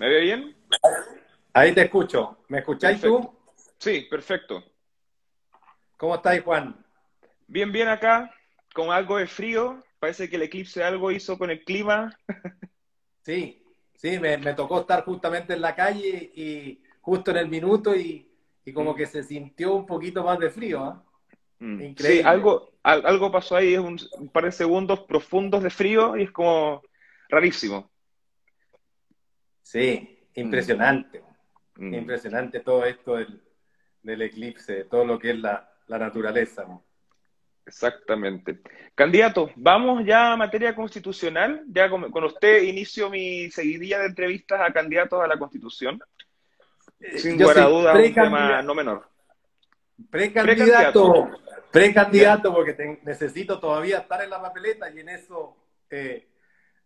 ¿Me ve bien? Ahí te escucho. ¿Me escucháis tú? Sí, perfecto. ¿Cómo estáis, Juan? Bien, bien acá, con algo de frío. Parece que el eclipse algo hizo con el clima. Sí, sí, me, tocó estar justamente en la calle y justo en el minuto y, como mm. que se sintió un poquito más de frío. Mm. Increíble. Sí, algo, algo pasó ahí, es un, par de segundos profundos de frío y es como rarísimo. Sí, impresionante. Mm. Impresionante todo esto del, eclipse, todo lo que es la, naturaleza. Exactamente. Candidato, vamos ya a materia constitucional. Ya con, usted inicio mi seguidilla de entrevistas a candidatos a la Constitución. Eh, Sin lugar a dudas, un tema no menor. Precandidato, precandidato, porque necesito todavía estar en la papeleta y en eso eh,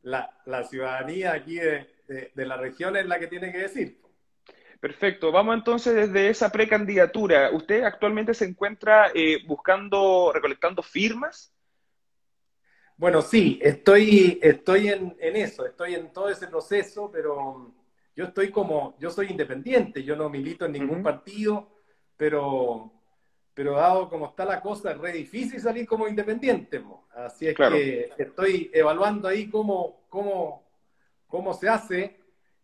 la, ciudadanía aquí de, la región es la que tiene que decir. Perfecto. Vamos entonces desde esa precandidatura. ¿Usted actualmente se encuentra eh, buscando, recolectando firmas? Bueno, sí, estoy, estoy en, eso, estoy en todo ese proceso, pero yo estoy como, yo soy independiente, yo no milito en ningún partido, pero pero dado como está la cosa, es re difícil salir como independiente. Así es que estoy evaluando ahí cómo, cómo, cómo se hace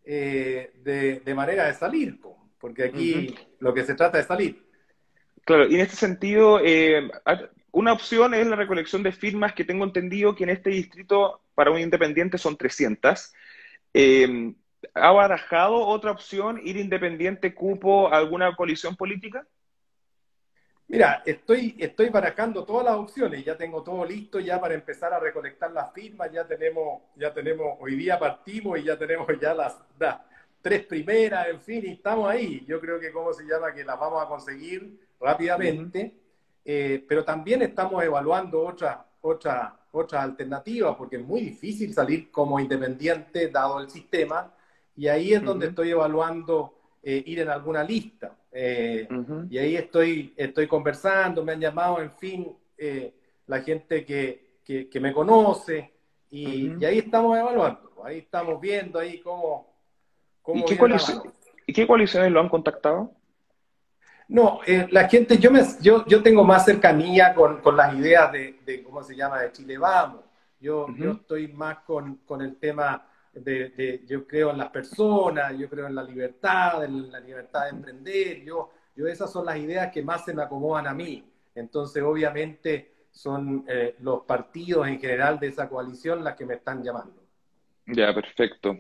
eh, de, manera de salir, porque aquí lo que se trata es salir. Claro, y en este sentido, eh, una opción es la recolección de firmas que tengo entendido que en este distrito para un independiente son 300. Eh, ¿Ha barajado otra opción, ir independiente cupo a alguna coalición política? Mira, estoy, estoy barajando todas las opciones, ya tengo todo listo ya para empezar a recolectar las firmas, ya tenemos, ya tenemos, hoy día partimos y ya tenemos ya las, tres primeras, en fin, y estamos ahí. Yo creo que, ¿cómo se llama? Que las vamos a conseguir rápidamente, eh, pero también estamos evaluando otras otra, otra alternativas, porque es muy difícil salir como independiente dado el sistema, y ahí es donde estoy evaluando eh, ir en alguna lista. Eh, y ahí estoy, estoy conversando, me han llamado, en fin, eh, la gente que, que, me conoce, y, ahí estamos evaluando, ahí estamos viendo ahí cómo... cómo ¿Y, qué ¿Y, qué coaliciones lo han contactado? No, la gente, yo, me, yo, yo tengo más cercanía con, con las ideas de, de, ¿cómo se llama?, de Chile Vamos. Yo, yo estoy más con, con el tema de, yo creo en las personas, yo creo en la libertad, en la libertad de emprender, yo, yo esas son las ideas que más se me acomodan a mí. Entonces, obviamente, son eh, los partidos en general de esa coalición las que me están llamando. Ya, perfecto.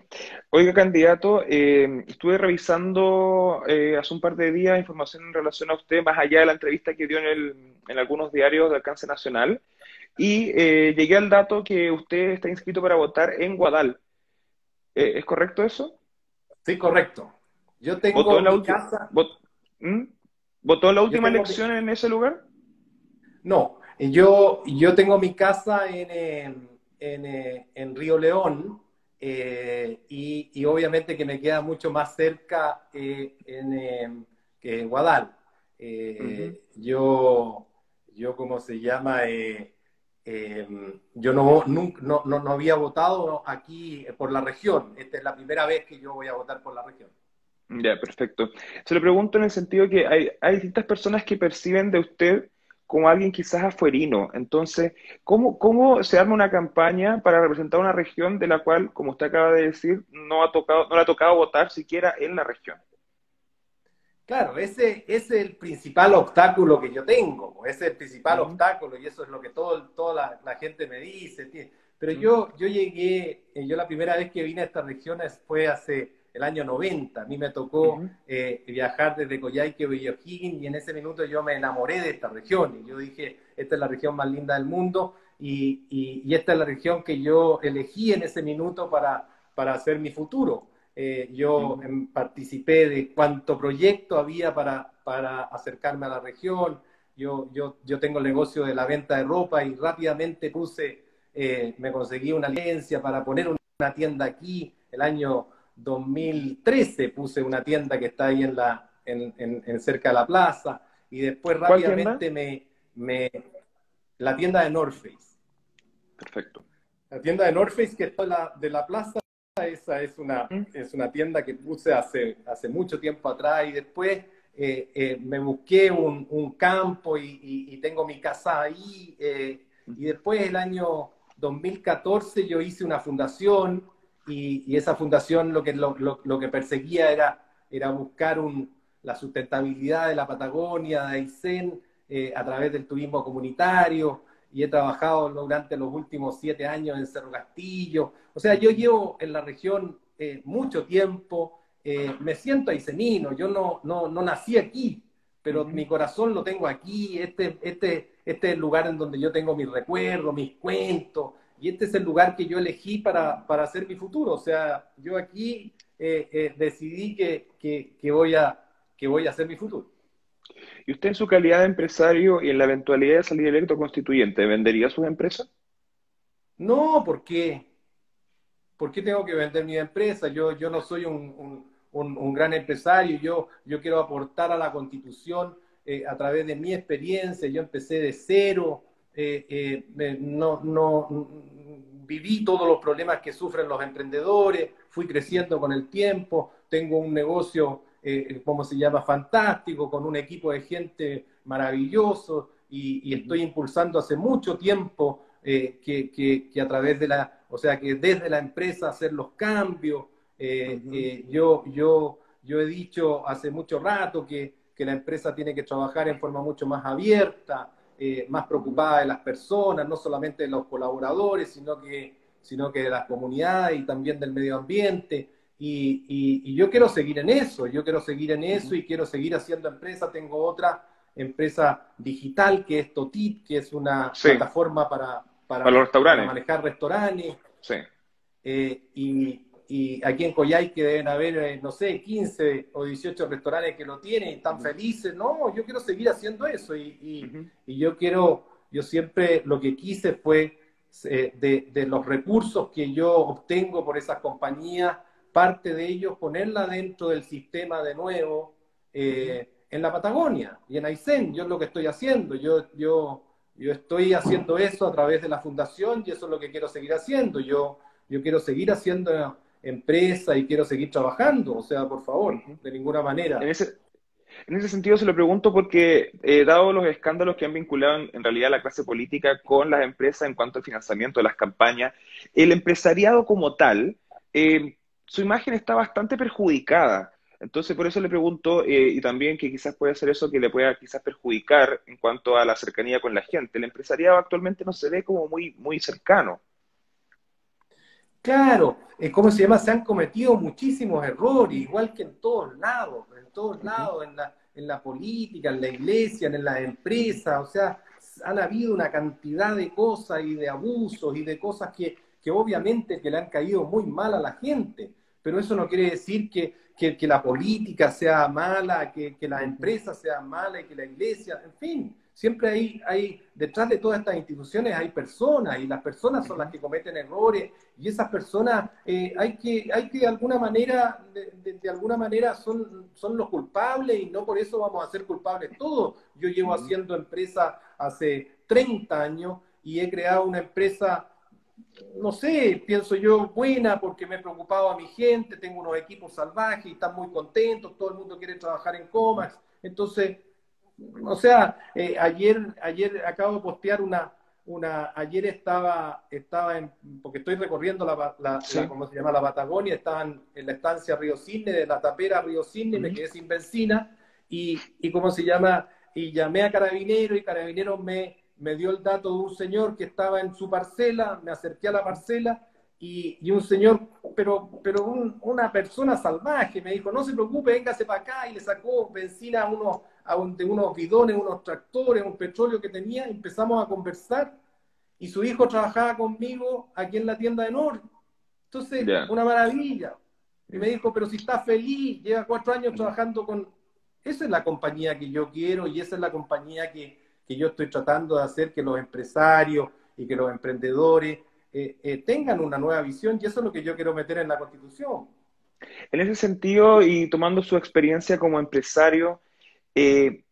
Oiga, candidato, eh, estuve revisando eh, hace un par de días información en relación a usted, más allá de la entrevista que dio en, el, en algunos diarios de alcance nacional, y llegué al dato que usted está inscrito para votar en Guadal. Eh, ¿Es correcto eso? Sí, correcto. Yo tengo ¿Votó la casa... ¿Mm? ¿Votó la última elección en ese lugar? No, yo, yo tengo mi casa en, en, Río León eh, y, obviamente que me queda mucho más cerca eh, en, que en Guadal. Yo, yo, ¿cómo se llama? Em, yo no, no, no, había votado aquí por la región. Esta es la primera vez que yo voy a votar por la región. Ya, perfecto. Se lo pregunto en el sentido que hay, hay distintas personas que perciben de usted como alguien quizás afuerino. Entonces, ¿cómo, ¿cómo se arma una campaña para representar una región de la cual, como usted acaba de decir, no, ha tocado, no le ha tocado votar siquiera en la región? Claro, ese, es el principal obstáculo que yo tengo, ese es el principal obstáculo y eso es lo que todo, toda la, gente me dice. Pero yo, yo llegué, eh, yo la primera vez que vine a esta región fue hace el año 90. A mí me tocó eh, viajar desde Coyhaique a O'Higgins y en ese minuto yo me enamoré de esta región y yo dije, esta es la región más linda del mundo y, y, esta es la región que yo elegí en ese minuto para, para hacer mi futuro. Eh, yo participé de cuánto proyecto había para, para acercarme a la región. Yo, yo, yo tengo el negocio de la venta de ropa y rápidamente puse, eh, me conseguí una licencia para poner una tienda aquí. El año 2013 puse una tienda que está ahí en, la, en, en, cerca de la plaza y después rápidamente me, me, la tienda de North Face. Perfecto. La tienda de North Face que está la, de la plaza esa es una, es una tienda que puse hace, hace mucho tiempo atrás y después eh, eh, me busqué un, un campo y, y, tengo mi casa ahí. Eh, y después, el año 2014, yo hice una fundación y, y esa fundación lo que, lo, lo, que perseguía era, era buscar un, la sustentabilidad de la Patagonia, de Aysén, a través del turismo comunitario. Y he trabajado durante los últimos siete años en Cerro Castillo. O sea, yo llevo en la región mucho tiempo eh, me siento aicenino, yo no, no, no nací aquí, pero mi corazón lo tengo aquí, este, este, este es el lugar en donde yo tengo mis recuerdos, mis cuentos, y este es el lugar que yo elegí para, para hacer mi futuro. O sea, yo aquí eh, eh, decidí que, que, que, voy a, que voy a hacer mi futuro. ¿Y usted en su calidad de empresario y en la eventualidad de salir electo constituyente, vendería sus empresas? No, ¿por qué? ¿Por qué tengo que vender mi empresa? Yo, yo no soy un, un, gran empresario, yo, yo quiero aportar a la constitución eh, a través de mi experiencia, yo empecé de cero, eh, eh, no, no, viví todos los problemas que sufren los emprendedores, fui creciendo con el tiempo, tengo un negocio, como se llama, fantástico, con un equipo de gente maravilloso y, estoy impulsando hace mucho tiempo que, que, que, a través de la, o sea, que desde la empresa hacer los cambios, eh, eh, yo, yo, yo he dicho hace mucho rato que, que, la empresa tiene que trabajar en forma mucho más abierta, eh, más preocupada de las personas, no solamente de los colaboradores, sino que, sino que de las comunidades y también del medio ambiente. Y, y, yo quiero seguir en eso, yo quiero seguir en eso y quiero seguir haciendo empresa. Tengo otra empresa digital que es Totit, que es una plataforma para, para, los restaurantes. manejar restaurantes. Sí. y, y aquí en Coyhaique deben haber, eh, no sé, 15 o 18 restaurantes que lo tienen y están felices. No, yo quiero seguir haciendo eso y, y, yo quiero, yo siempre lo que quise fue eh, de, de, los recursos que yo obtengo por esas compañías, parte de ellos ponerla dentro del sistema de nuevo eh, en la Patagonia y en Aysén. Yo es lo que estoy haciendo. Yo, yo, yo estoy haciendo eso a través de la fundación y eso es lo que quiero seguir haciendo. Yo, yo quiero seguir haciendo empresa y quiero seguir trabajando. O sea, por favor, de ninguna manera. En ese, en ese sentido se lo pregunto porque, eh, dado los escándalos que han vinculado en, realidad la clase política con las empresas en cuanto al financiamiento de las campañas, el empresariado como tal, eh, su imagen está bastante perjudicada. Entonces, por eso le pregunto, eh, y también que quizás puede ser eso que le pueda quizás perjudicar en cuanto a la cercanía con la gente. El empresariado actualmente no se ve como muy, muy cercano. Claro, eh, ¿cómo se llama? Se han cometido muchísimos errores, igual que en todos lados, en todos lados, en la, en la política, en la iglesia, en las empresas, o sea, han habido una cantidad de cosas y de abusos y de cosas que, que obviamente que le han caído muy mal a la gente, pero eso no quiere decir que, que, que la política sea mala, que, que la empresa sea mala y que la iglesia, en fin, siempre hay, hay, detrás de todas estas instituciones hay personas y las personas son las que cometen errores y esas personas eh, hay, que, hay que de alguna manera, de, alguna manera son, son los culpables y no por eso vamos a ser culpables todos. Yo llevo haciendo empresa hace 30 años y he creado una empresa no sé, pienso yo, buena porque me he preocupado a mi gente, tengo unos equipos salvajes y están muy contentos, todo el mundo quiere trabajar en Comax. Entonces, o sea, eh, ayer, ayer acabo de postear una, una, ayer estaba, estaba en, porque estoy recorriendo la, la, se llama? La Patagonia, estaba en, la estancia Río Cisne, de la tapera Río Cisne, me quedé sin benzina, y, y ¿cómo se llama? Y llamé a Carabinero, y Carabinero me, me dio el dato de un señor que estaba en su parcela, me acerqué a la parcela, y, y un señor, pero, pero una persona salvaje, me dijo, no se preocupe, véngase para acá, y le sacó benzina a unos de unos bidones, unos tractores, un petróleo que tenía, empezamos a conversar y su hijo trabajaba conmigo aquí en la tienda de Nord. Entonces, una maravilla. Y me dijo, pero si está feliz, lleva cuatro años trabajando con... Esa es la compañía que yo quiero y esa es la compañía que, que yo estoy tratando de hacer que los empresarios y que los emprendedores eh, eh, tengan una nueva visión y eso es lo que yo quiero meter en la Constitución. En ese sentido, y tomando su experiencia como empresario, eh,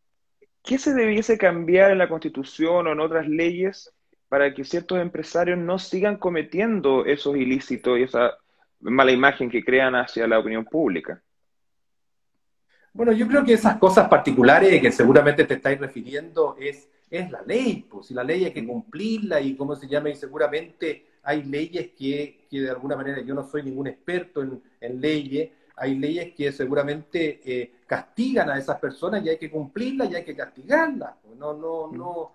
¿qué se debiese cambiar en la Constitución o en otras leyes para que ciertos empresarios no sigan cometiendo esos ilícitos y esa, mala imagen que crean hacia la opinión pública. Bueno, yo creo que esas cosas particulares que seguramente te estáis refiriendo es, es la ley, pues si la ley hay que cumplirla y cómo se llama, y seguramente hay leyes que, que de alguna manera, yo no soy ningún experto en, en leyes, hay leyes que seguramente eh, castigan a esas personas y hay que cumplirlas y hay que castigarlas. No, no, no,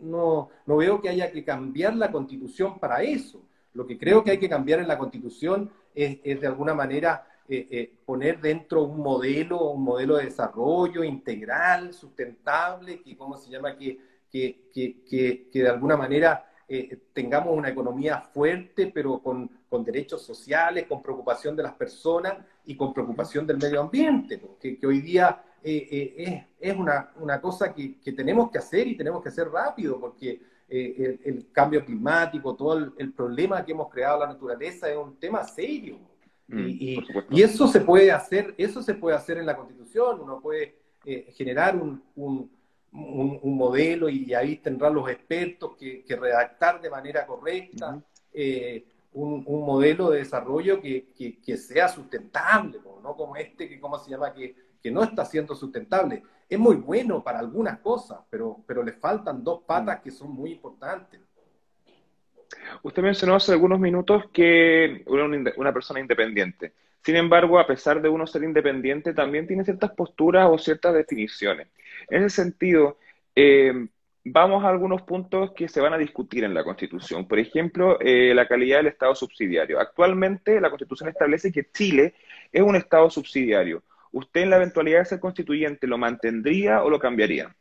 no, no veo que haya que cambiar la constitución para eso. Lo que creo que hay que cambiar en la constitución es, de alguna manera eh, eh, poner dentro un modelo, un modelo de desarrollo integral, sustentable, que, ¿cómo se llama? Que, que, que, que de alguna manera eh, tengamos una economía fuerte, pero con, con, derechos sociales, con preocupación de las personas y con preocupación del medio ambiente, que, hoy día es, es una, una, cosa que, tenemos que hacer y tenemos que hacer rápido, porque el, cambio climático, todo el, problema que hemos creado la naturaleza es un tema serio. Mm, y, y, eso se puede hacer, eso se puede hacer en la Constitución, uno puede generar un, un un, modelo y ahí tendrán los expertos que, redactar de manera correcta eh, un, modelo de desarrollo que, sea sustentable, no como este que, ¿cómo se llama?, que, no está siendo sustentable. Es muy bueno para algunas cosas, pero, pero le faltan dos patas que son muy importantes. Usted mencionó hace algunos minutos que una, una persona independiente. Sin embargo, a pesar de uno ser independiente, también tiene ciertas posturas o ciertas definiciones. En ese sentido, eh, vamos a algunos puntos que se van a discutir en la Constitución. Por ejemplo, eh, la calidad del Estado subsidiario. Actualmente, la Constitución establece que Chile es un Estado subsidiario. ¿Usted, en la eventualidad de ser constituyente, lo mantendría o lo cambiaría?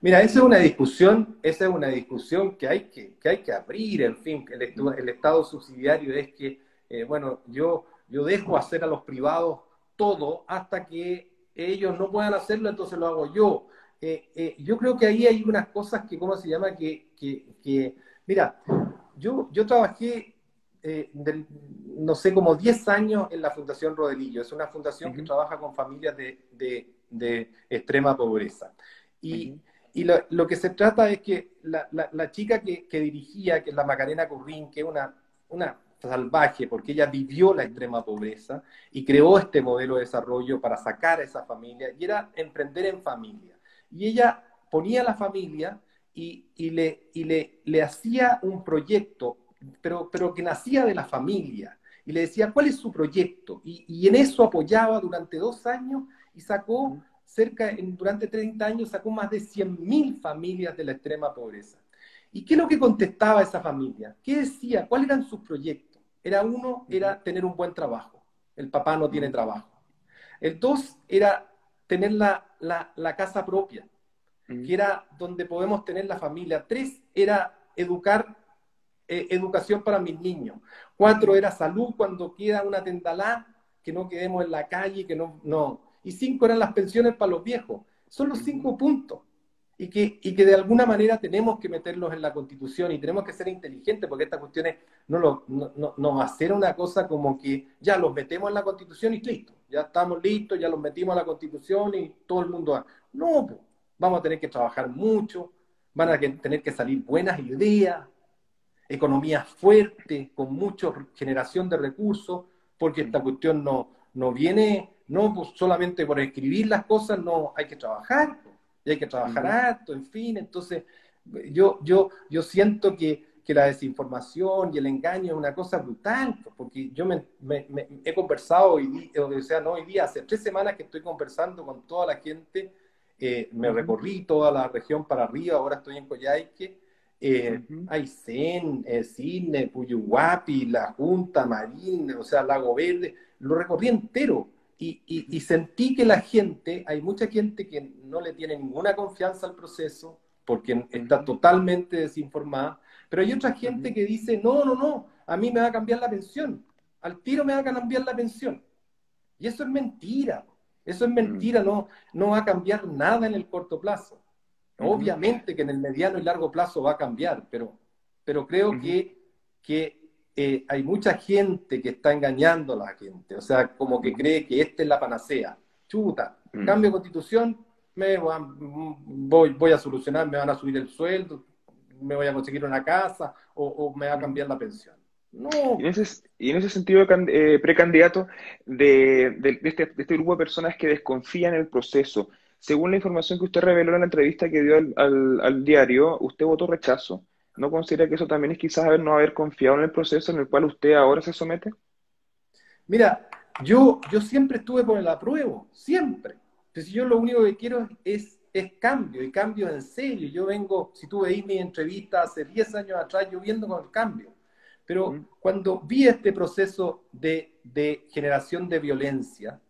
Mira, esa es una discusión, esa es una discusión que hay que, que hay que abrir, en fin, el, el Estado subsidiario es que, eh, bueno, yo yo dejo hacer a los privados todo hasta que ellos no puedan hacerlo, entonces lo hago yo. Eh, eh, yo creo que ahí hay unas cosas que, ¿cómo se llama? Que, que, mira, yo, yo trabajé, no sé, como 10 años en la Fundación Rodelillo. Es una fundación que trabaja con familias de, de, extrema pobreza. Y, y lo, lo, que se trata es que la, la, chica que, que, dirigía, que es la Macarena Currín, que es una, una salvaje, porque ella vivió la extrema pobreza y creó este modelo de desarrollo para sacar a esa familia, y era emprender en familia. Y ella ponía a la familia y, y, le, y le, le, hacía un proyecto, pero, pero que nacía de la familia, y le decía cuál es su proyecto, y, y en eso apoyaba durante dos años y sacó cerca, en, durante 30 años, sacó más de 100.000 familias de la extrema pobreza. ¿Y qué es lo que contestaba esa familia? ¿Qué decía? ¿Cuáles eran sus proyectos? Era uno, era tener un buen trabajo. El papá no tiene trabajo. El dos era tener la, la, casa propia, que era donde podemos tener la familia. Tres era educar, eh, educación para mis niños. Cuatro era salud cuando queda una tendalá, que no quedemos en la calle, que no, no. Y cinco eran las pensiones para los viejos. Son los cinco puntos y que, y que de alguna manera tenemos que meterlos en la constitución y tenemos que ser inteligentes porque estas cuestiones no, lo, no, no, a ser una cosa como que ya los metemos en la constitución y listo, ya estamos listos, ya los metimos en la constitución y todo el mundo va. No, vamos a tener que trabajar mucho, van a tener que salir buenas ideas, economía fuerte, con mucha generación de recursos, porque esta cuestión no, no viene, no pues solamente por escribir las cosas, no, hay que trabajar y hay que trabajar harto, en fin. Entonces, yo, yo, yo siento que, que, la desinformación y el engaño es una cosa brutal, porque yo me, me, he conversado hoy día, o sea, no hoy día, hace tres semanas que estoy conversando con toda la gente, eh, me recorrí toda la región para arriba, ahora estoy en Coyhaique, eh, Aysén, eh, Cisne, Puyuhuapi, La Junta, Marín, o sea, Lago Verde, lo recorrí entero y, sentí que la gente, hay mucha gente que no le tiene ninguna confianza al proceso porque está totalmente desinformada, pero hay otra gente que dice, no, no, no, a mí me va a cambiar la pensión, al tiro me va a cambiar la pensión. Y eso es mentira, eso es mentira, no, no va a cambiar nada en el corto plazo. Obviamente que en el mediano y largo plazo va a cambiar, pero, pero creo que, que eh, hay mucha gente que está engañando a la gente, o sea, como que cree que esta es la panacea. Chuta, mm. cambio de constitución, me voy, voy a solucionar, me van a subir el sueldo, me voy a conseguir una casa o, me va a cambiar la pensión. No. Y en ese, y en ese sentido, eh, precandidato, de, este, de, este, grupo de personas que desconfían el proceso, según la información que usted reveló en la entrevista que dio al, al, diario, usted votó rechazo. ¿No considera que eso también es quizás haber, no haber confiado en el proceso en el cual usted ahora se somete? Mira, yo, yo siempre estuve por el apruebo, siempre. Entonces yo lo único que quiero es, es cambio, y cambio en serio. Yo vengo, si tú veis mi entrevista hace 10 años atrás, yo viendo con el cambio. Pero cuando vi este proceso de, de generación de violencia,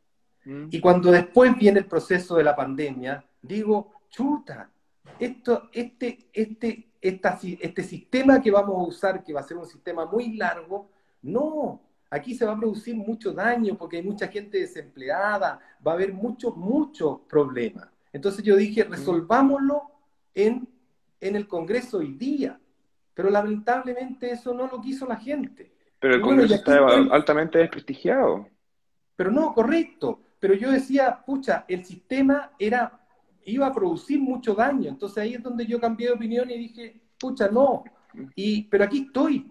y cuando después viene el proceso de la pandemia, digo, chuta, esto, este, este, esta, este sistema que vamos a usar, que va a ser un sistema muy largo, no, aquí se va a producir mucho daño porque hay mucha gente desempleada, va a haber muchos, muchos problemas. Entonces yo dije, resolvámoslo en, en el Congreso hoy día. Pero lamentablemente eso no lo quiso la gente. Pero el Congreso está altamente desprestigiado. Pero no, correcto. Pero yo decía, pucha, el sistema era, iba a producir mucho daño. Entonces ahí es donde yo cambié de opinión y dije, pucha, no. Y, pero aquí estoy.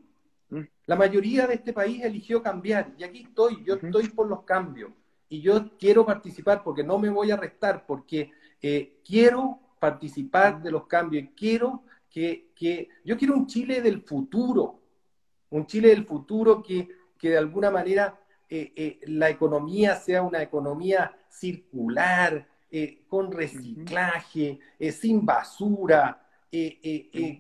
Mm. La mayoría de este país eligió cambiar y aquí estoy, yo estoy por los cambios y yo quiero participar porque no me voy a restar, porque eh, quiero participar de los cambios quiero que, que, yo quiero un Chile del futuro, un Chile del futuro que, que de alguna manera eh, eh, la economía sea una economía circular, con reciclaje, sin basura,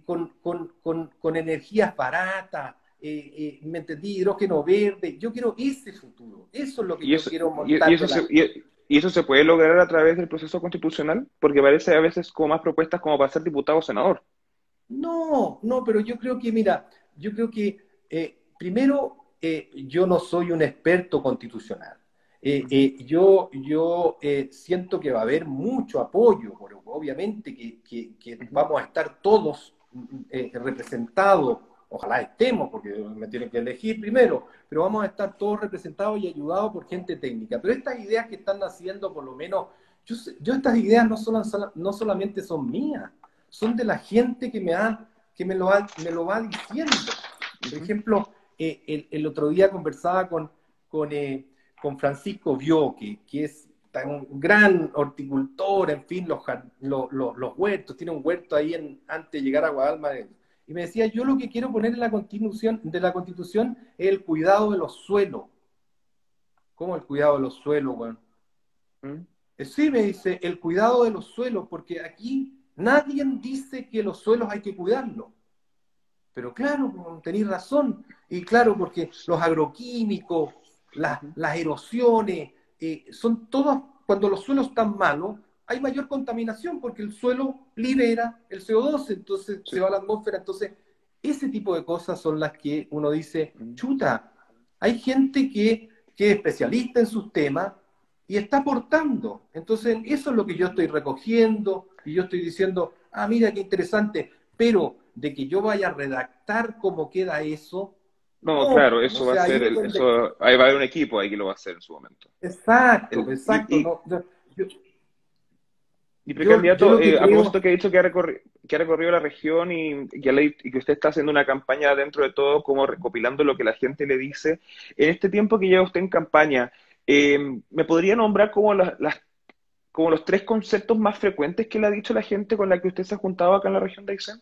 con, con, con, con energías baratas, eh, eh, me entendí, hidrógeno verde. Yo quiero ese futuro. Eso es lo que yo quiero montar. Y, eso se, y, eso se, puede lograr a través del proceso constitucional? Porque parece a veces como más propuestas como para ser diputado o senador. No, no, pero yo creo que, mira, yo creo que eh, primero yo no soy un experto constitucional. Yo yo siento que va a haber mucho apoyo, obviamente que, que, que vamos a estar todos representados ojalá estemos, porque me tienen que elegir primero, pero vamos a estar todos representados y ayudados por gente técnica. Pero estas ideas que están naciendo, por lo menos, yo, estas ideas no, son, no solamente son mías, son de la gente que me, ha, que me, lo, me lo va diciendo. Por ejemplo, eh, el, otro día conversaba con, con, eh, con Francisco Bioque, que es un gran horticultor, en fin, los, los, los, huertos, tiene un huerto ahí en, antes de llegar a Guadalma y me decía, yo lo que quiero poner en la constitución, de la constitución es el cuidado de los suelos. ¿Cómo el cuidado de los suelos, weón? ¿Mm? Eh, sí, me dice, el cuidado de los suelos, porque aquí nadie dice que los suelos hay que cuidarlos. Pero claro, tenéis razón. Y claro, porque los agroquímicos, las, erosiones, eh, son todas, cuando los suelos están malos, hay mayor contaminación porque el suelo libera el CO2, entonces se va a la atmósfera. Entonces, ese tipo de cosas son las que uno dice, chuta, hay gente que, que es especialista en sus temas y está aportando. Entonces, eso es lo que yo estoy recogiendo y yo estoy diciendo, ah, mira qué interesante, pero de que yo vaya a redactar cómo queda eso. No, claro, eso va a ser, eso, ahí va a haber un equipo ahí que lo va a hacer en su momento. Exacto, exacto. Y precandidato, eh, a propósito que ha dicho que ha, recorrido, la región y, que usted está haciendo una campaña dentro de todo, como recopilando lo que la gente le dice, en este tiempo que lleva usted en campaña, eh, ¿me podría nombrar como, las, como los tres conceptos más frecuentes que le ha dicho la gente con la que usted se ha juntado acá en la región de Aysén?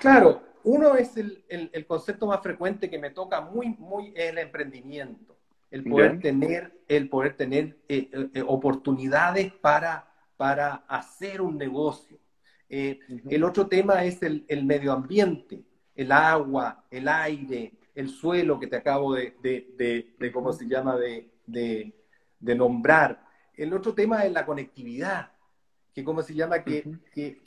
Claro, uno es el, el, concepto más frecuente que me toca muy, muy, el emprendimiento, el poder tener, el poder tener eh, oportunidades para para hacer un negocio. Eh, el otro tema es el, medio ambiente, el agua, el aire, el suelo que te acabo de, de, ¿cómo se llama?, de, nombrar. El otro tema es la conectividad, que cómo se llama, que,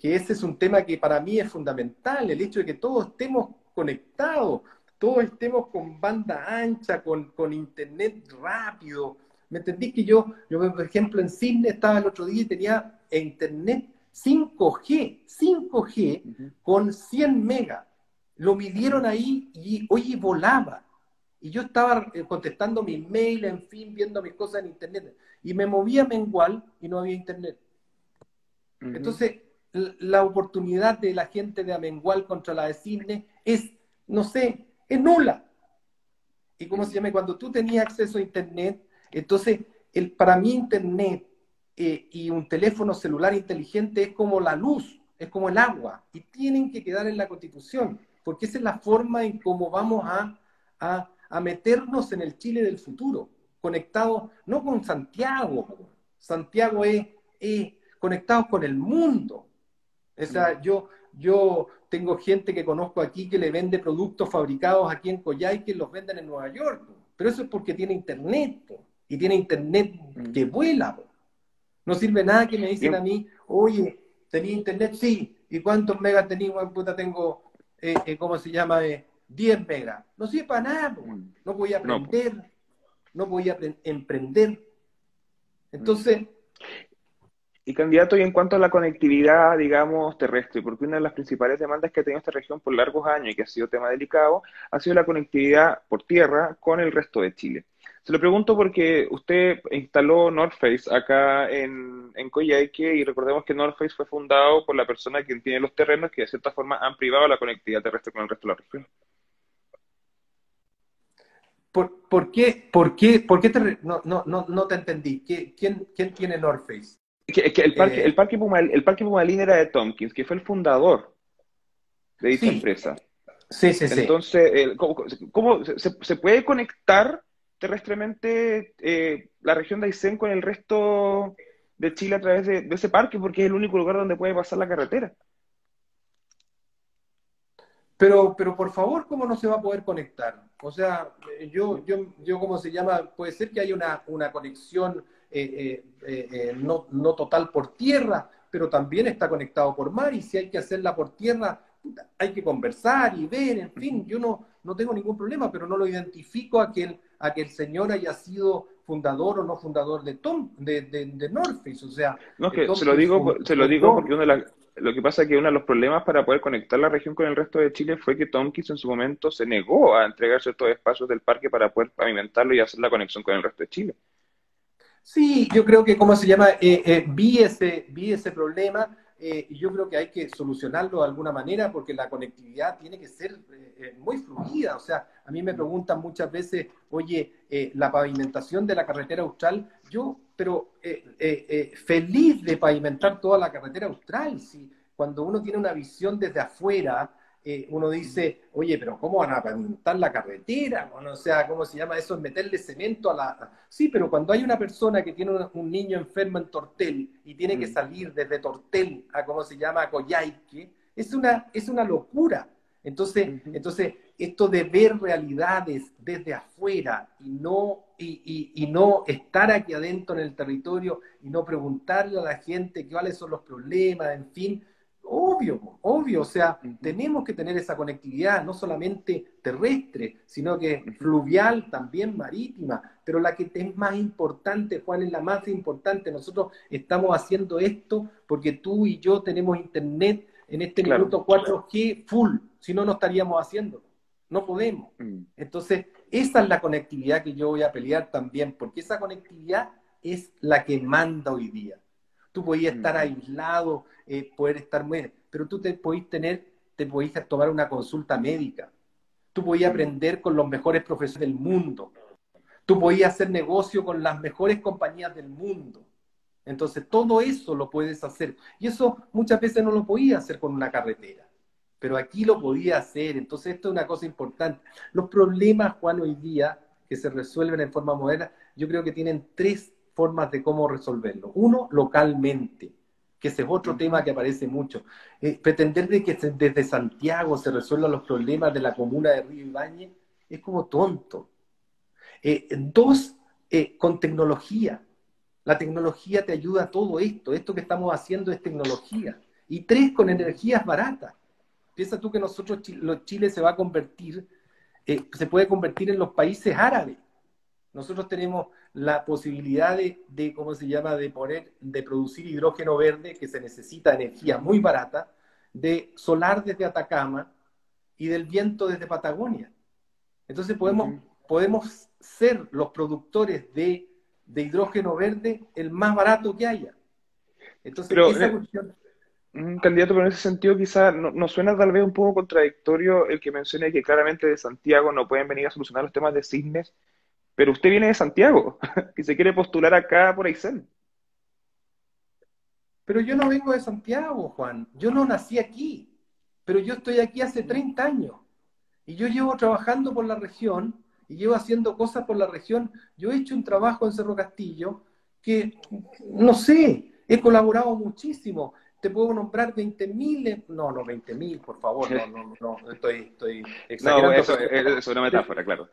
ese es un tema que para mí es fundamental, el hecho de que todos estemos conectados, todos estemos con banda ancha, con, con internet rápido, ¿Me entendí que yo, yo, por ejemplo, en Sydney estaba el otro día y tenía internet 5G, 5G con 100 megas. Lo midieron ahí y, oye, volaba. Y yo estaba eh, contestando mis mails, en fin, viendo mis cosas en internet. Y me movía mengual y no había internet. Entonces, la oportunidad de la gente de Amengual contra la de Sydney es, no sé, es nula. y cómo se llama, cuando tú tenías acceso a Internet, entonces, el, para mí Internet eh, y un teléfono celular inteligente es como la luz, es como el agua, y tienen que quedar en la Constitución, porque esa es la forma en cómo vamos a, a, meternos en el Chile del futuro, conectados no con Santiago, Santiago es, es conectados con el mundo. O sea, yo, yo tengo gente que conozco aquí que le vende productos fabricados aquí en Coyhai que los venden en Nueva York, pero eso es porque tiene internet, y tiene internet mm. que vuela. No sirve nada que me dicen a mí, oye, ¿tenía internet? Sí. ¿Y cuántos megas tenía? Puta, tengo, eh, eh, ¿cómo se llama? 10 eh, megas. No sirve para nada. Mm. No voy a aprender, no, voy a emprender. Entonces, y candidato, y en cuanto a la conectividad, digamos, terrestre, porque una de las principales demandas que ha tenido esta región por largos años y que ha sido tema delicado, ha sido la conectividad por tierra con el resto de Chile. Se lo pregunto porque usted instaló North Face acá en, en y recordemos que North Face fue fundado por la persona que tiene los terrenos que de cierta forma han privado la conectividad terrestre con el resto de la región. ¿Por, qué, por qué, por qué te, no, no, no, te entendí? ¿Quién, quién tiene North Face? El, parque, el, parque el parque Pumalín era de Tompkins, que fue el fundador de dicha empresa. Sí, sí, sí. Entonces, ¿cómo, se, puede conectar terrestremente eh, la región de Aysén con el resto de Chile a través de, ese parque? Porque es el único lugar donde puede pasar la carretera. Pero, pero por favor, ¿cómo no se va a poder conectar? O sea, yo, yo, yo ¿cómo se llama? Puede ser que haya una, una conexión eh, eh, eh, no, no total por tierra, pero también está conectado por mar y si hay que hacerla por tierra, hay que conversar y ver, en fin, yo no, no tengo ningún problema, pero no lo identifico a que el, a que el señor haya sido fundador o no fundador de Tom, de, de, o sea... No, que se lo digo, se lo digo porque uno lo que pasa es que uno de los problemas para poder conectar la región con el resto de Chile fue que Tomkins en su momento se negó a entregar ciertos espacios del parque para poder pavimentarlo y hacer la conexión con el resto de Chile. Sí, yo creo que, ¿cómo se llama? Eh, eh, vi, ese, vi ese problema eh, y yo creo que hay que solucionarlo de alguna manera porque la conectividad tiene que ser muy fluida. O sea, a mí me preguntan muchas veces, oye, la pavimentación de la carretera austral, yo, pero feliz de pavimentar toda la carretera austral. Si cuando uno tiene una visión desde afuera, eh, uno dice, oye, pero ¿cómo van a pavimentar la carretera? o sea, ¿cómo se llama eso? Es meterle cemento a la... Sí, pero cuando hay una persona que tiene un, niño enfermo en Tortel y tiene que mm. salir desde Tortel a, ¿cómo se llama?, a Coyhaique, es una, es una locura. Entonces, entonces, esto de ver realidades desde afuera y no, y, y, no estar aquí adentro en el territorio y no preguntarle a la gente cuáles son los problemas, en fin, Obvio, obvio, o sea, tenemos que tener esa conectividad, no solamente terrestre, sino que fluvial, también marítima, pero la que es más importante, Juan, es la más importante. Nosotros estamos haciendo esto porque tú y yo tenemos internet en este minuto 4G full, si no, no estaríamos haciendo. No podemos. Mm. Entonces, esa es la conectividad que yo voy a pelear también, porque esa conectividad es la que manda hoy día. Tú podías estar aislado, eh, poder estar muy... Pero tú te podías tener, te podías tomar una consulta médica. Tú podías aprender con los mejores profesores del mundo. Tú podías hacer negocio con las mejores compañías del mundo. Entonces, todo eso lo puedes hacer. Y eso muchas veces no lo podías hacer con una carretera. Pero aquí lo podía hacer. Entonces, esto es una cosa importante. Los problemas, Juan, hoy día, que se resuelven en forma moderna, yo creo que tienen tres formas de cómo resolverlo. Uno, localmente, que ese es otro tema que aparece mucho. Eh, pretender de que desde Santiago se resuelvan los problemas de la comuna de Río Ibañez es como tonto. Eh, dos, eh, con tecnología. La tecnología te ayuda a todo esto. Esto que estamos haciendo es tecnología. Y tres, con energías baratas. Piensa tú que nosotros, Chile se va a convertir, se puede convertir en los países árabes. Nosotros tenemos la posibilidad de, ¿cómo se llama?, de poner, de producir hidrógeno verde, que se necesita energía muy barata, de solar desde Atacama y del viento desde Patagonia. Entonces podemos, podemos ser los productores de, hidrógeno verde el más barato que haya. Entonces, esa eh, cuestión... Un candidato, pero en ese sentido quizá nos suena tal vez un poco contradictorio el que mencione que claramente de Santiago no pueden venir a solucionar los temas de cisnes, pero usted viene de Santiago y se quiere postular acá por Aysén. Pero yo no vengo de Santiago, Juan. Yo no nací aquí, pero yo estoy aquí hace 30 años. Y yo llevo trabajando por la región y llevo haciendo cosas por la región. Yo he hecho un trabajo en Cerro Castillo que, no sé, he colaborado muchísimo te puedo nombrar 20 mil, no, no, 20 mil, por favor, no, no, no, estoy, estoy exagerando. No, eso, es una metáfora, claro.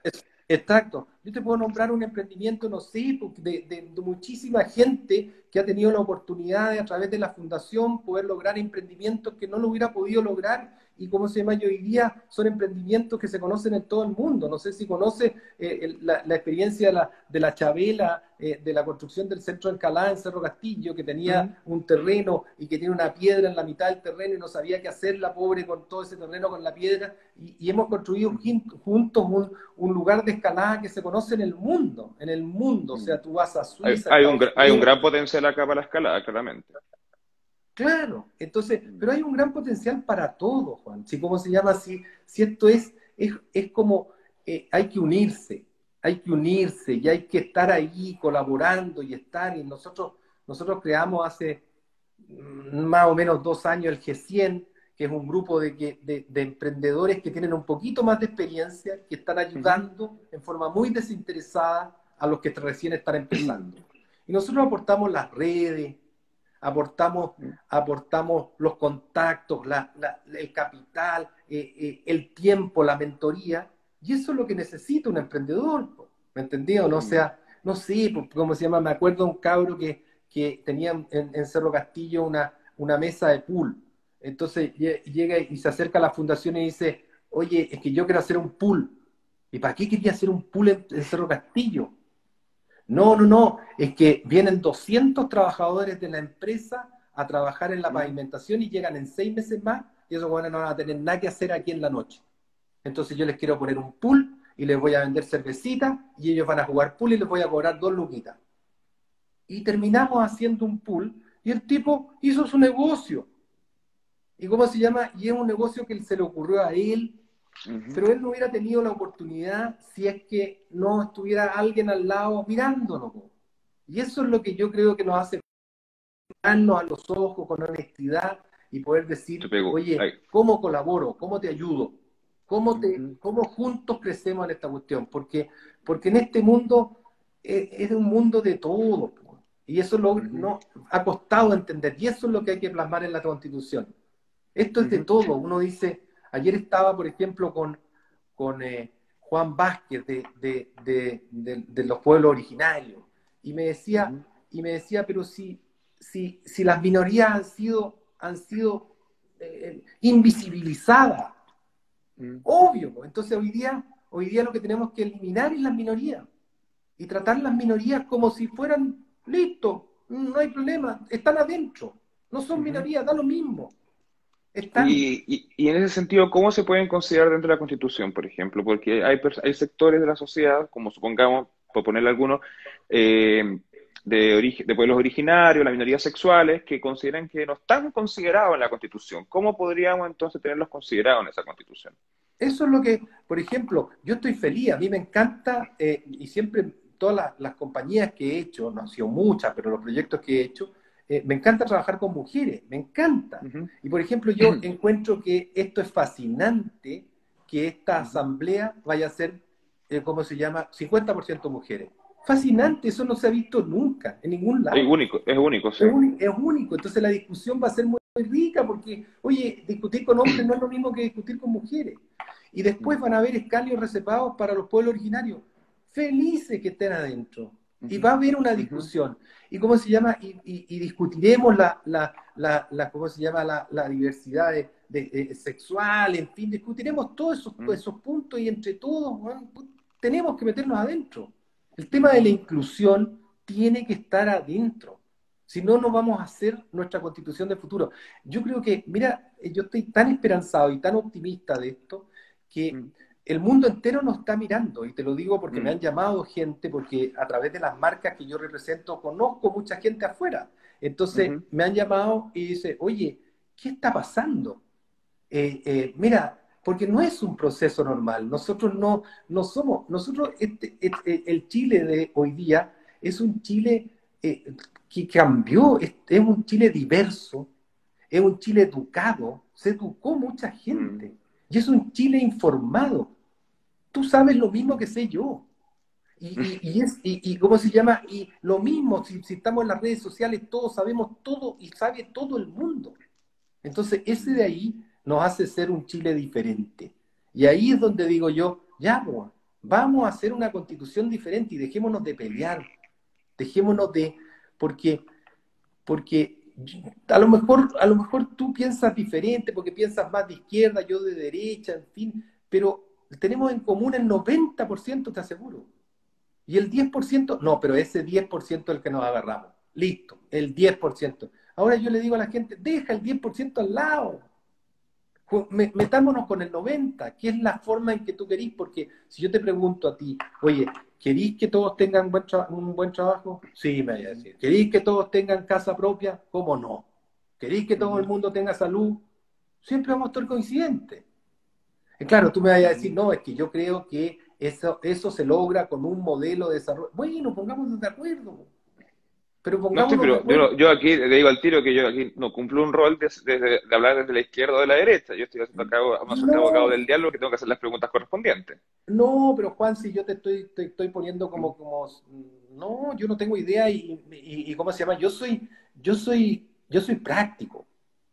Exacto. Yo te puedo nombrar un emprendimiento, no sé, de, de, de, muchísima gente que ha tenido la oportunidad de, a través de la fundación, poder lograr emprendimientos que no lo hubiera podido lograr y cómo se llama, yo diría, son emprendimientos que se conocen en todo el mundo. No sé si conoce eh, la, experiencia de la, de la Chabela, eh, de la construcción del centro de Alcalá en Cerro Castillo, que tenía un terreno y que tiene una piedra en la mitad del terreno y no sabía qué hacer la pobre con todo ese terreno, con la piedra. Y, hemos construido juntos un, un, lugar de escalada que se conoce en el mundo, en el mundo. O sea, tú vas a Suiza. Hay, un, hay un gran potencial acá para la escalada, claramente. Claro, entonces, pero hay un gran potencial para todo, Juan. Si cómo se llama, si, si esto es, es, como eh, hay que unirse, hay que unirse y hay que estar ahí colaborando y estar. Y nosotros, nosotros creamos hace mm, más o menos dos años el G100, que es un grupo de, de, de, emprendedores que tienen un poquito más de experiencia, que están ayudando en forma muy desinteresada a los que recién están empezando. Y nosotros aportamos las redes, aportamos, aportamos los contactos, el capital, eh, eh, el tiempo, la mentoría, y eso es lo que necesita un emprendedor, ¿me entendió? No sea, no sé, ¿cómo se llama? Me acuerdo de un cabro que, que tenía en, Cerro Castillo una, una mesa de pool. Entonces llega y se acerca a la fundación y dice, oye, es que yo quiero hacer un pool. ¿Y para qué quería hacer un pool en Cerro Castillo? No, no, no, es que vienen 200 trabajadores de la empresa a trabajar en la mm. pavimentación y llegan en seis meses más y esos jóvenes no van a tener nada que hacer aquí en la noche. Entonces yo les quiero poner un pool y les voy a vender cervecita y ellos van a jugar pool y les voy a cobrar dos luquitas. Y terminamos haciendo un pool y el tipo hizo su negocio. ¿Y cómo se llama? Y es un negocio que se le ocurrió a él, pero él no hubiera tenido la oportunidad si es que no estuviera alguien al lado mirándolo. Y eso es lo que yo creo que nos hace mirarnos a los ojos con honestidad y poder decir, oye, ¿cómo colaboro? ¿Cómo te ayudo? ¿Cómo, te, ¿Cómo juntos crecemos en esta cuestión? Porque, porque en este mundo es, es un mundo de todo. Y eso lo, no, ha costado entender. Y eso es lo que hay que plasmar en la Constitución. Esto es de todo. Uno dice, Ayer estaba, por ejemplo, con, con eh, Juan Vázquez de, los pueblos originarios. Y me decía, y me decía pero si, si, si las minorías han sido, han sido eh, invisibilizadas, obvio, entonces hoy día, hoy día lo que tenemos que eliminar es las minorías y tratar las minorías como si fueran, listo, no hay problema, están adentro, no son minorías, da lo mismo. Y, en ese sentido, ¿cómo se pueden considerar dentro de la Constitución, por ejemplo? Porque hay, hay sectores de la sociedad, como supongamos, por ponerle algunos, eh, de, de pueblos originarios, las minorías sexuales, que consideran que no están considerados en la Constitución. ¿Cómo podríamos entonces tenerlos considerados en esa Constitución? Eso es lo que, por ejemplo, yo estoy feliz, a mí me encanta, eh, y siempre todas las, las, compañías que he hecho, no han sido muchas, pero los proyectos que he hecho, eh, me encanta trabajar con mujeres, me encanta. Y por ejemplo, yo encuentro que esto es fascinante, que esta asamblea vaya a ser, eh, ¿cómo se llama?, 50% mujeres. Fascinante, eso no se ha visto nunca, en ningún lado. Es único, es único, sí. Es, único, entonces la discusión va a ser muy, rica porque, oye, discutir con hombres no es lo mismo que discutir con mujeres. Y después van a haber escalios reservados para los pueblos originarios. Felices que estén adentro. Y va a haber una discusión y cómo se llama, y, discutiremos la, la, ¿cómo se llama? La, diversidad de, sexual, en fin, discutiremos todos esos, mm. esos puntos y entre todos tenemos que meternos adentro. El tema de la inclusión tiene que estar adentro. Si no, no vamos a hacer nuestra constitución de futuro. Yo creo que, mira, yo estoy tan esperanzado y tan optimista de esto que mm el mundo entero nos está mirando, y te lo digo porque me han mm. llamado gente, porque a través de las marcas que yo represento conozco mucha gente afuera. Entonces me han llamado y dice, oye, ¿qué está pasando? Eh, eh, mira, porque no es un proceso normal. Nosotros no, no somos, nosotros, este, este, el Chile de hoy día es un Chile eh, que cambió, es, un Chile diverso, es un Chile educado, se educó mucha gente, mm. y es un Chile informado. Tú sabes lo mismo que sé yo. Y, es, y, ¿cómo se llama? Y lo mismo, si, si, estamos en las redes sociales, todos sabemos todo y sabe todo el mundo. Entonces, ese de ahí nos hace ser un Chile diferente. Y ahí es donde digo yo, ya, vamos a hacer una constitución diferente y dejémonos de pelear, dejémonos de, porque, porque a lo mejor, a lo mejor tú piensas diferente, porque piensas más de izquierda, yo de derecha, en fin, pero tenemos en común el 90%, te aseguro. Y el 10%, no, pero ese 10% es el que nos agarramos. Listo, el 10%. Ahora yo le digo a la gente, deja el 10% al lado metámonos con el 90, que es la forma en que tú querís, porque si yo te pregunto a ti, oye, ¿querís que todos tengan un buen trabajo? Sí, me voy a decir. ¿Querís que todos tengan casa propia? ¿Cómo no? ¿Querís que todo el mundo tenga salud? Siempre vamos a estar coincidentes. Y claro, tú me vas a decir, no, es que yo creo que eso, eso se logra con un modelo de desarrollo. Bueno, pongámonos de acuerdo. Pero no, yo, aquí le digo al tiro que yo aquí no cumplo un rol de, hablar desde la izquierda o de la derecha. Yo estoy haciendo acá, no. abogado del diálogo que tengo que hacer las preguntas correspondientes. No, pero Juan, si yo te estoy, te estoy poniendo como, como, no, yo no tengo idea y, y, ¿cómo se llama? Yo soy, yo soy, yo soy práctico.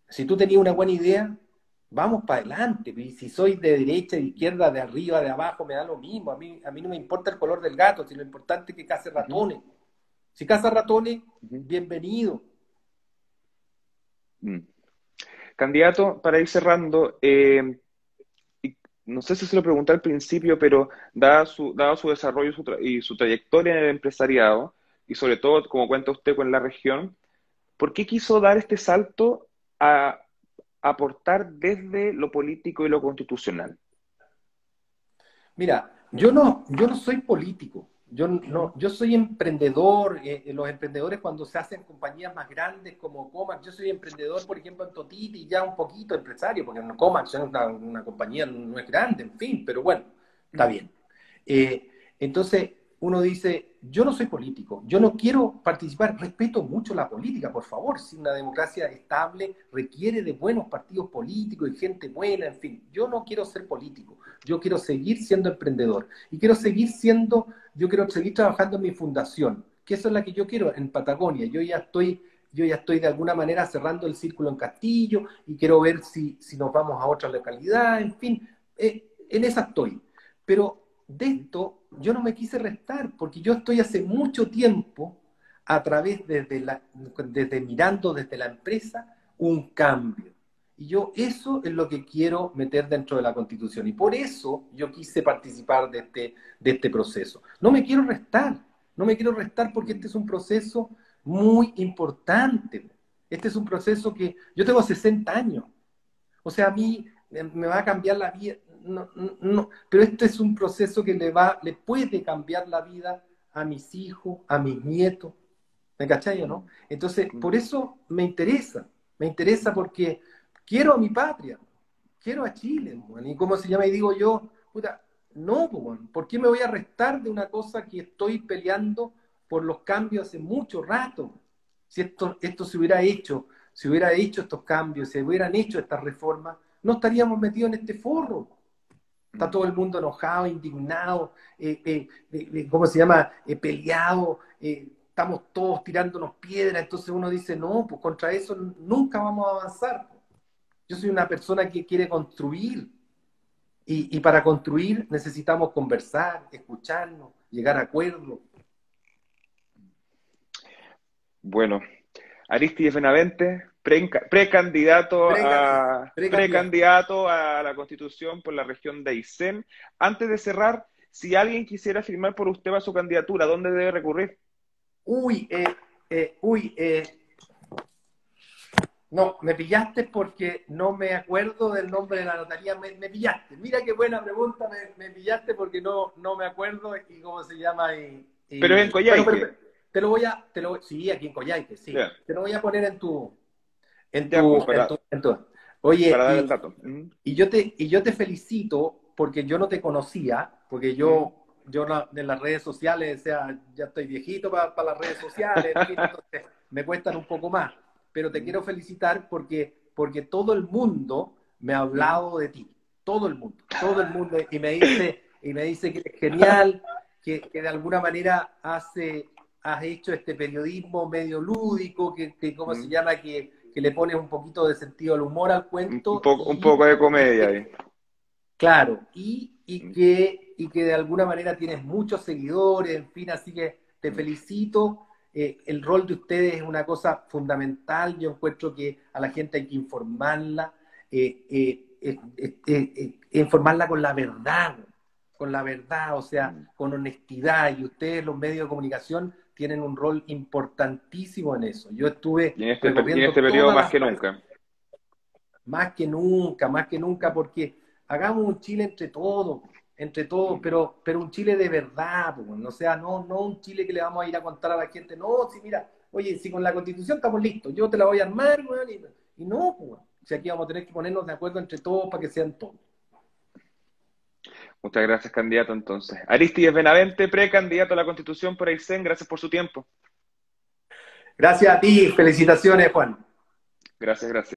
Si tú tenías una buena idea, vamos para adelante. Y si soy de derecha, de izquierda, de arriba, de abajo, me da lo mismo. A mí, a mí no me importa el color del gato, sino lo importante es que case ratones. Si caza ratones, bienvenido. Mm. Candidato, para ir cerrando, eh, no sé si se lo pregunté al principio, pero dado su, dado su desarrollo y su trayectoria en el empresariado, y sobre todo, como cuenta usted, con la región, ¿por qué quiso dar este salto a aportar desde lo político y lo constitucional? Mira, yo no, yo no soy político. Yo, no, yo soy emprendedor, eh, eh, los emprendedores cuando se hacen compañías más grandes como Comax, yo soy emprendedor, por ejemplo, en Totiti, ya un poquito empresario, porque en Comax es una, compañía, no es grande, en fin, pero bueno, está bien. Eh, entonces, uno dice, yo no soy político, yo no quiero participar, respeto mucho la política, por favor, si una democracia estable requiere de buenos partidos políticos y gente buena, en fin, yo no quiero ser político, yo quiero seguir siendo emprendedor y quiero seguir siendo, yo quiero seguir trabajando en mi fundación, que eso es la que yo quiero en Patagonia, yo ya estoy yo ya estoy de alguna manera cerrando el círculo en Castillo y quiero ver si, si nos vamos a otra localidad, en fin, eh, en esa estoy. Pero de esto yo no me quise restar, porque yo estoy hace mucho tiempo a través desde, la, desde mirando desde la empresa un cambio. Y yo eso es lo que quiero meter dentro de la constitución. Y por eso yo quise participar de este, de este proceso. No me quiero restar, no me quiero restar porque este es un proceso muy importante. Este es un proceso que yo tengo 60 años. O sea, a mí me va a cambiar la vida no, no, pero este es un proceso que le va, le puede cambiar la vida a mis hijos, a mis nietos. ¿Me cachai o no? Entonces, por eso me interesa, me interesa porque quiero a mi patria, quiero a Chile, y cómo se llama, y digo yo, puta, no, ¿por qué me voy a restar de una cosa que estoy peleando por los cambios hace mucho rato? Si esto, esto se hubiera hecho, si hubiera hecho estos cambios, si hubieran hecho estas reformas, no estaríamos metidos en este forro. Está todo el mundo enojado, indignado, eh, eh, eh, ¿cómo se llama? peleado, estamos todos tirándonos piedras, entonces uno dice, no, pues contra eso nunca vamos a avanzar. Yo soy una persona que quiere construir y, para construir necesitamos conversar, escucharnos, llegar a acuerdos. Bueno, Aristides Benavente, precandidato a, precandidato a la constitución por la región de Aysén. Antes de cerrar, si alguien quisiera firmar por usted a su candidatura, ¿dónde debe recurrir? Uy, eh, eh, uy, eh, no, me pillaste porque no me acuerdo del nombre de la notaría, me, pillaste. Mira qué buena pregunta, me, pillaste porque no, no me acuerdo y cómo se llama. Y, pero en Coyhaique. te lo voy a, te lo, sí, aquí en Coyhaique, sí. Te lo voy a poner en tu, En tu, en tu, Oye, para el dato. y, yo te, y yo te felicito porque yo no te conocía, porque yo, yo en las redes sociales, o sea, ya estoy viejito para, las redes sociales, entonces me cuestan un poco más. Pero te quiero felicitar porque, porque todo el mundo me ha hablado de ti. Todo el mundo, todo el mundo. Y me dice, y me dice que es genial, que, que de alguna manera hace, has hecho este periodismo medio lúdico, que, que ¿cómo se llama? Que, que le pones un poquito de sentido al humor al cuento. Un poco, un poco de comedia ahí. Claro, y, y, mm. que, y que de alguna manera tienes muchos seguidores, en fin, así que te mm. felicito. Eh, el rol de ustedes es una cosa fundamental. Yo encuentro que a la gente hay que informarla, eh, eh, informarla con la verdad, con la verdad, o sea, mm. con honestidad. Y ustedes, los medios de comunicación, tienen un rol importantísimo en eso. Yo estuve... en este, en este periodo más que nunca. Más que nunca, más que nunca, porque hagamos un Chile entre todos, entre todos, pero, pero un Chile de verdad, pues, o sea, no, no un Chile que le vamos a ir a contar a la gente, no, si mira, oye, si con la constitución estamos listos, yo te la voy a armar, y, no, pues, si aquí vamos a tener que ponernos de acuerdo entre todos para que sean todos. Muchas gracias, candidato, entonces. Aristides Benavente, precandidato a la Constitución por Aysén, gracias por su tiempo. Gracias a ti, felicitaciones, Juan. Gracias, gracias.